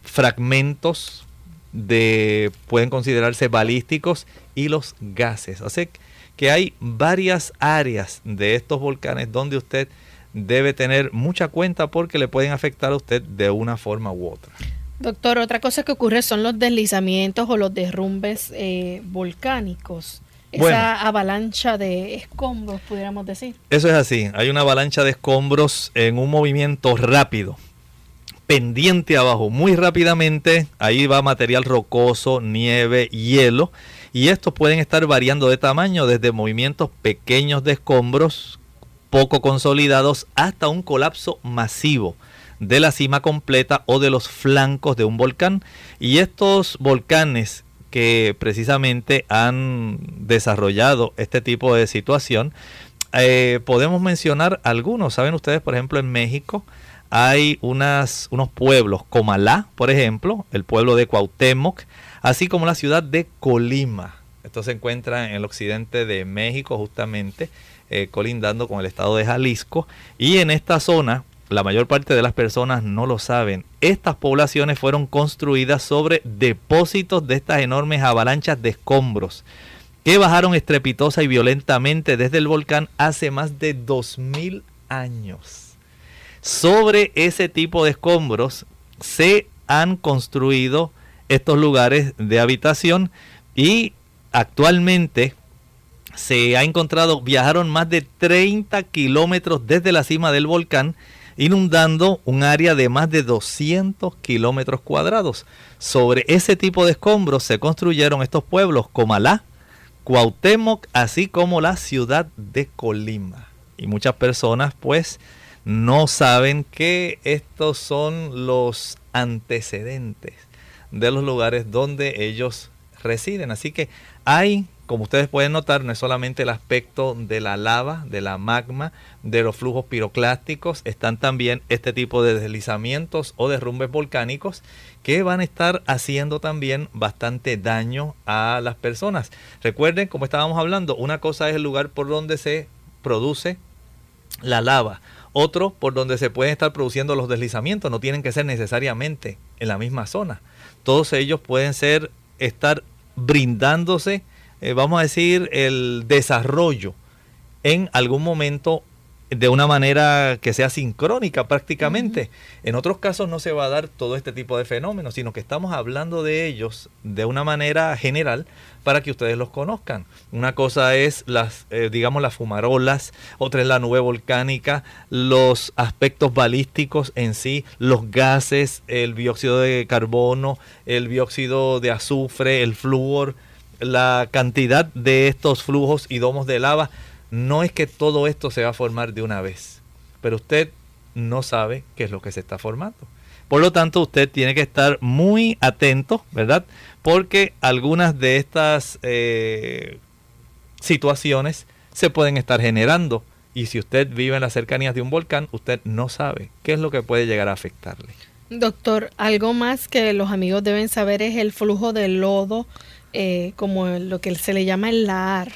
fragmentos de pueden considerarse balísticos y los gases. Así que hay varias áreas de estos volcanes donde usted debe tener mucha cuenta porque le pueden afectar a usted de una forma u otra. Doctor, otra cosa que ocurre son los deslizamientos o los derrumbes eh, volcánicos. Esa avalancha de escombros, pudiéramos decir. Eso es así. Hay una avalancha de escombros en un movimiento rápido, pendiente abajo, muy rápidamente. Ahí va material rocoso, nieve, hielo. Y estos pueden estar variando de tamaño desde movimientos pequeños de escombros poco consolidados hasta un colapso masivo de la cima completa o de los flancos de un volcán. Y estos volcanes que precisamente han desarrollado este tipo de situación. Eh, podemos mencionar algunos. Saben ustedes, por ejemplo, en México hay unas, unos pueblos, Comalá, por ejemplo, el pueblo de Cuauhtémoc, así como la ciudad de Colima. Esto se encuentra en el occidente de México, justamente, eh, colindando con el estado de Jalisco. Y en esta zona la mayor parte de las personas no lo saben. Estas poblaciones fueron construidas sobre depósitos de estas enormes avalanchas de escombros que bajaron estrepitosa y violentamente desde el volcán hace más de 2000 años. Sobre ese tipo de escombros se han construido estos lugares de habitación y actualmente se ha encontrado, viajaron más de 30 kilómetros desde la cima del volcán inundando un área de más de 200 kilómetros cuadrados. Sobre ese tipo de escombros se construyeron estos pueblos, Comalá, Cuauhtémoc, así como la ciudad de Colima. Y muchas personas pues no saben que estos son los antecedentes de los lugares donde ellos residen. Así que hay como ustedes pueden notar, no es solamente el aspecto de la lava, de la magma, de los flujos piroclásticos, están también este tipo de deslizamientos o derrumbes volcánicos que van a estar haciendo también bastante daño a las personas. Recuerden, como estábamos hablando, una cosa es el lugar por donde se produce la lava. Otro por donde se pueden estar produciendo los deslizamientos, no tienen que ser necesariamente en la misma zona. Todos ellos pueden ser estar brindándose, eh, vamos a decir, el desarrollo en algún momento de una manera que sea sincrónica prácticamente. En otros casos no se va a dar todo este tipo de fenómenos, sino que estamos hablando de ellos de una manera general para que ustedes los conozcan. Una cosa es las, eh, digamos, las fumarolas, otra es la nube volcánica, los aspectos balísticos en sí, los gases, el dióxido de carbono, el dióxido de azufre, el flúor, la cantidad de estos flujos y domos de lava no es que todo esto se va a formar de una vez, pero usted no sabe qué es lo que se está formando. Por lo tanto, usted tiene que estar muy atento, ¿verdad? Porque algunas de estas eh, situaciones se pueden estar generando. Y si usted vive en las cercanías de un volcán, usted no sabe qué es lo que puede llegar a afectarle. Doctor, algo más que los amigos deben saber es el flujo de lodo, eh, como lo que se le llama el lahar.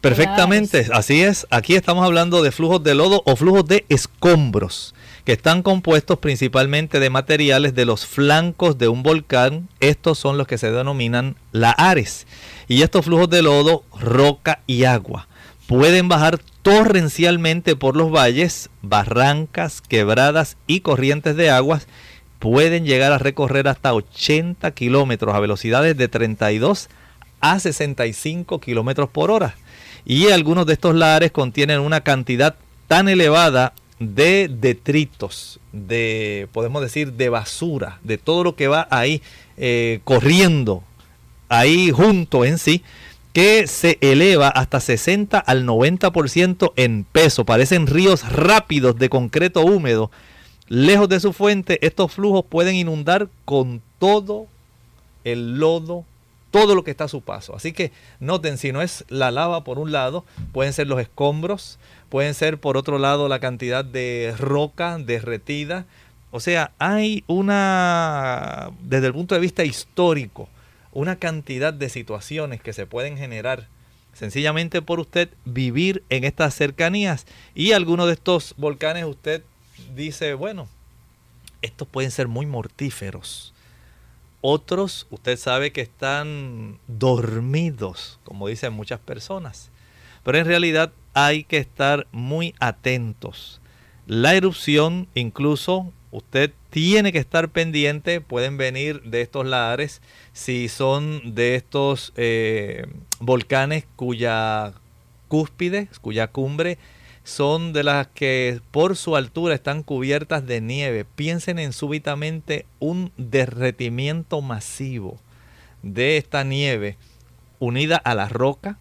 Perfectamente, así es. Aquí estamos hablando de flujos de lodo o flujos de escombros, que están compuestos principalmente de materiales de los flancos de un volcán. Estos son los que se denominan lahares. Y estos flujos de lodo, roca y agua pueden bajar torrencialmente por los valles, barrancas, quebradas y corrientes de aguas. Pueden llegar a recorrer hasta 80 kilómetros a velocidades de 32 a 65 kilómetros por hora y algunos de estos lares contienen una cantidad tan elevada de detritos, de, podemos decir, de basura, de todo lo que va ahí eh, corriendo, ahí junto en sí, que se eleva hasta 60 al 90% en peso. Parecen ríos rápidos de concreto húmedo. Lejos de su fuente, estos flujos pueden inundar con todo el lodo todo lo que está a su paso. Así que noten, si no es la lava por un lado, pueden ser los escombros, pueden ser por otro lado la cantidad de roca derretida. O sea, hay una, desde el punto de vista histórico, una cantidad de situaciones que se pueden generar sencillamente por usted vivir en estas cercanías. Y algunos de estos volcanes usted dice, bueno, estos pueden ser muy mortíferos otros, usted sabe que están dormidos, como dicen muchas personas. Pero en realidad hay que estar muy atentos. La erupción, incluso, usted tiene que estar pendiente. Pueden venir de estos lares si son de estos eh, volcanes cuya cúspide, cuya cumbre son de las que por su altura están cubiertas de nieve. Piensen en súbitamente un derretimiento masivo de esta nieve unida a la roca,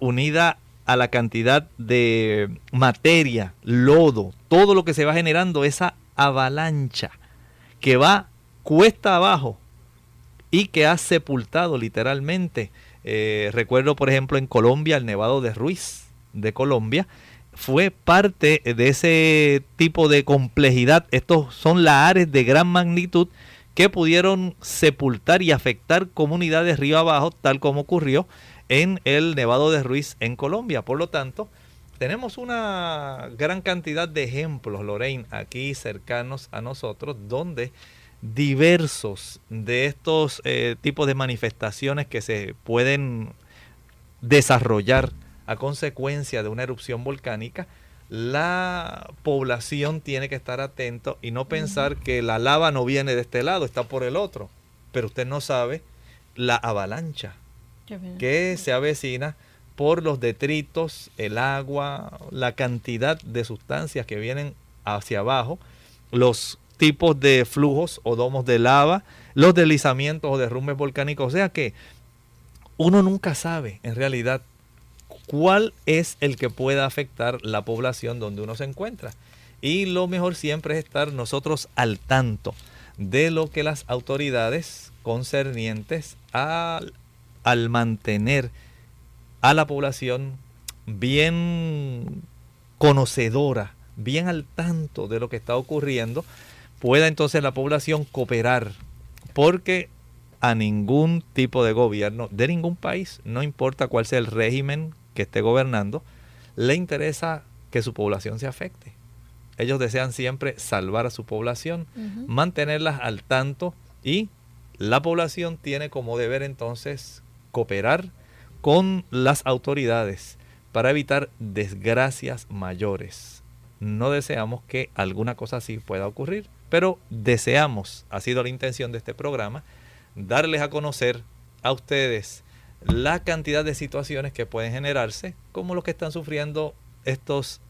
unida a la cantidad de materia, lodo, todo lo que se va generando, esa avalancha que va cuesta abajo y que ha sepultado literalmente. Eh, recuerdo, por ejemplo, en Colombia, el Nevado de Ruiz de Colombia, fue parte de ese tipo de complejidad. Estos son lahares de gran magnitud que pudieron sepultar y afectar comunidades río abajo, tal como ocurrió en el Nevado de Ruiz en Colombia. Por lo tanto, tenemos una gran cantidad de ejemplos, Lorraine, aquí cercanos a nosotros, donde diversos de estos eh, tipos de manifestaciones que se pueden desarrollar a consecuencia de una erupción volcánica, la población tiene que estar atento y no pensar que la lava no viene de este lado, está por el otro. Pero usted no sabe la avalancha que se avecina por los detritos, el agua, la cantidad de sustancias que vienen hacia abajo, los tipos de flujos o domos de lava, los deslizamientos o derrumbes volcánicos. O sea que uno nunca sabe en realidad cuál es el que pueda afectar la población donde uno se encuentra. Y lo mejor siempre es estar nosotros al tanto de lo que las autoridades concernientes al, al mantener a la población bien conocedora, bien al tanto de lo que está ocurriendo, pueda entonces la población cooperar, porque a ningún tipo de gobierno de ningún país, no importa cuál sea el régimen que esté gobernando, le interesa que su población se afecte. ellos desean siempre salvar a su población, mantenerlas al tanto y la población tiene como deber entonces cooperar con las autoridades para evitar desgracias mayores. No deseamos que alguna cosa así pueda ocurrir, pero deseamos, ha sido la intención de este programa, darles a conocer a ustedes la cantidad de situaciones que pueden generarse, como lo que están sufriendo estos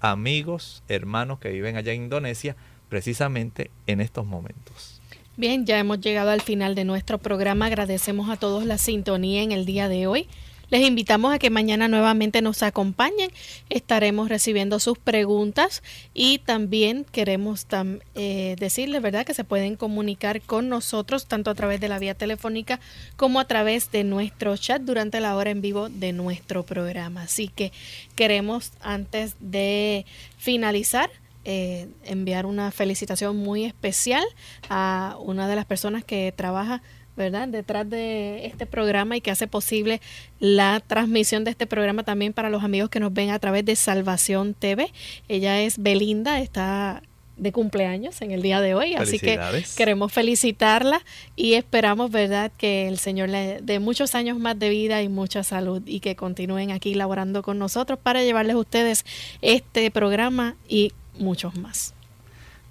amigos, hermanos que viven allá en Indonesia, precisamente en estos momentos. Bien, ya hemos llegado al final de nuestro programa. Agradecemos a todos la sintonía en el día de hoy. Les invitamos a que mañana nuevamente nos acompañen. Estaremos recibiendo sus preguntas y también queremos eh, decirles, ¿verdad?, que se pueden comunicar con nosotros tanto a través de la vía telefónica como a través de nuestro chat durante la hora en vivo de nuestro programa. Así que queremos, antes de finalizar, eh, enviar una felicitación muy especial a una de las personas que trabaja ¿verdad? Detrás de este programa y que hace posible la transmisión de este programa también para los amigos que nos ven a través de Salvación TV. Ella es Belinda, está de cumpleaños en el día de hoy, así que queremos felicitarla y esperamos, ¿verdad?, que el Señor le dé muchos años más de vida y mucha salud y que continúen aquí laborando con nosotros para llevarles a ustedes este programa y muchos más.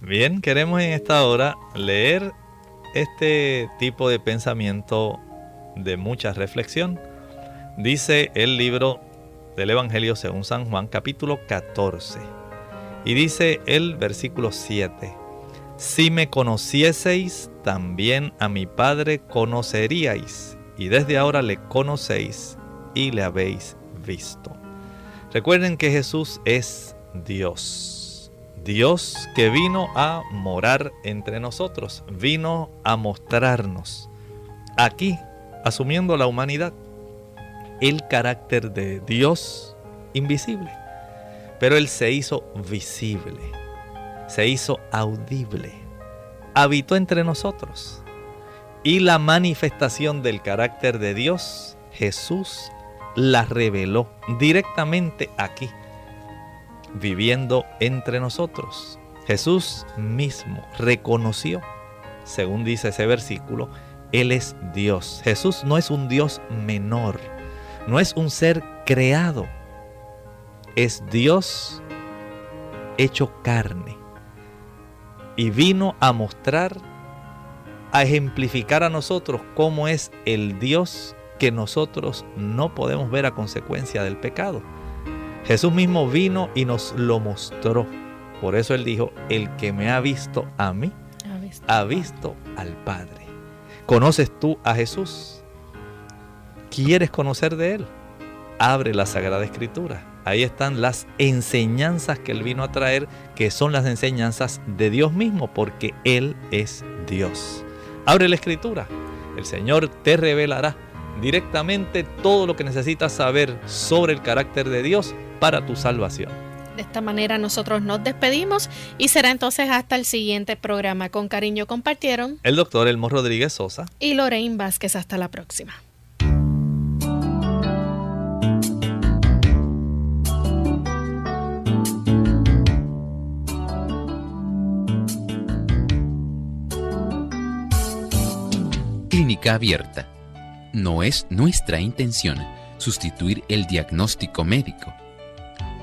Bien, queremos en esta hora leer este tipo de pensamiento de mucha reflexión. Dice el libro del Evangelio según San Juan capítulo 14 y dice el versículo 7. Si me conocieseis, también a mi Padre conoceríais, y desde ahora le conocéis y le habéis visto. Recuerden que Jesús es Dios. Dios que vino a morar entre nosotros, vino a mostrarnos aquí, asumiendo la humanidad, el carácter de Dios invisible. Pero Él se hizo visible, se hizo audible, habitó entre nosotros. Y la manifestación del carácter de Dios, Jesús, la reveló directamente aquí viviendo entre nosotros. Jesús mismo reconoció, según dice ese versículo, Él es Dios. Jesús no es un Dios menor, no es un ser creado, es Dios hecho carne. Y vino a mostrar, a ejemplificar a nosotros cómo es el Dios que nosotros no podemos ver a consecuencia del pecado. Jesús mismo vino y nos lo mostró. Por eso él dijo, el que me ha visto a mí, ha visto, al Padre. ¿Conoces tú a Jesús? ¿Quieres conocer de Él? Abre la Sagrada Escritura. Ahí están las enseñanzas que Él vino a traer, que son las enseñanzas de Dios mismo, porque Él es Dios. Abre la Escritura. El Señor te revelará directamente todo lo que necesitas saber sobre el carácter de Dios para tu salvación. De esta manera nosotros nos despedimos y será entonces hasta el siguiente programa. Con cariño compartieron el doctor Elmo Rodríguez Sosa y Lorraine Vázquez. Hasta la próxima. Clínica abierta. No es nuestra intención sustituir el diagnóstico médico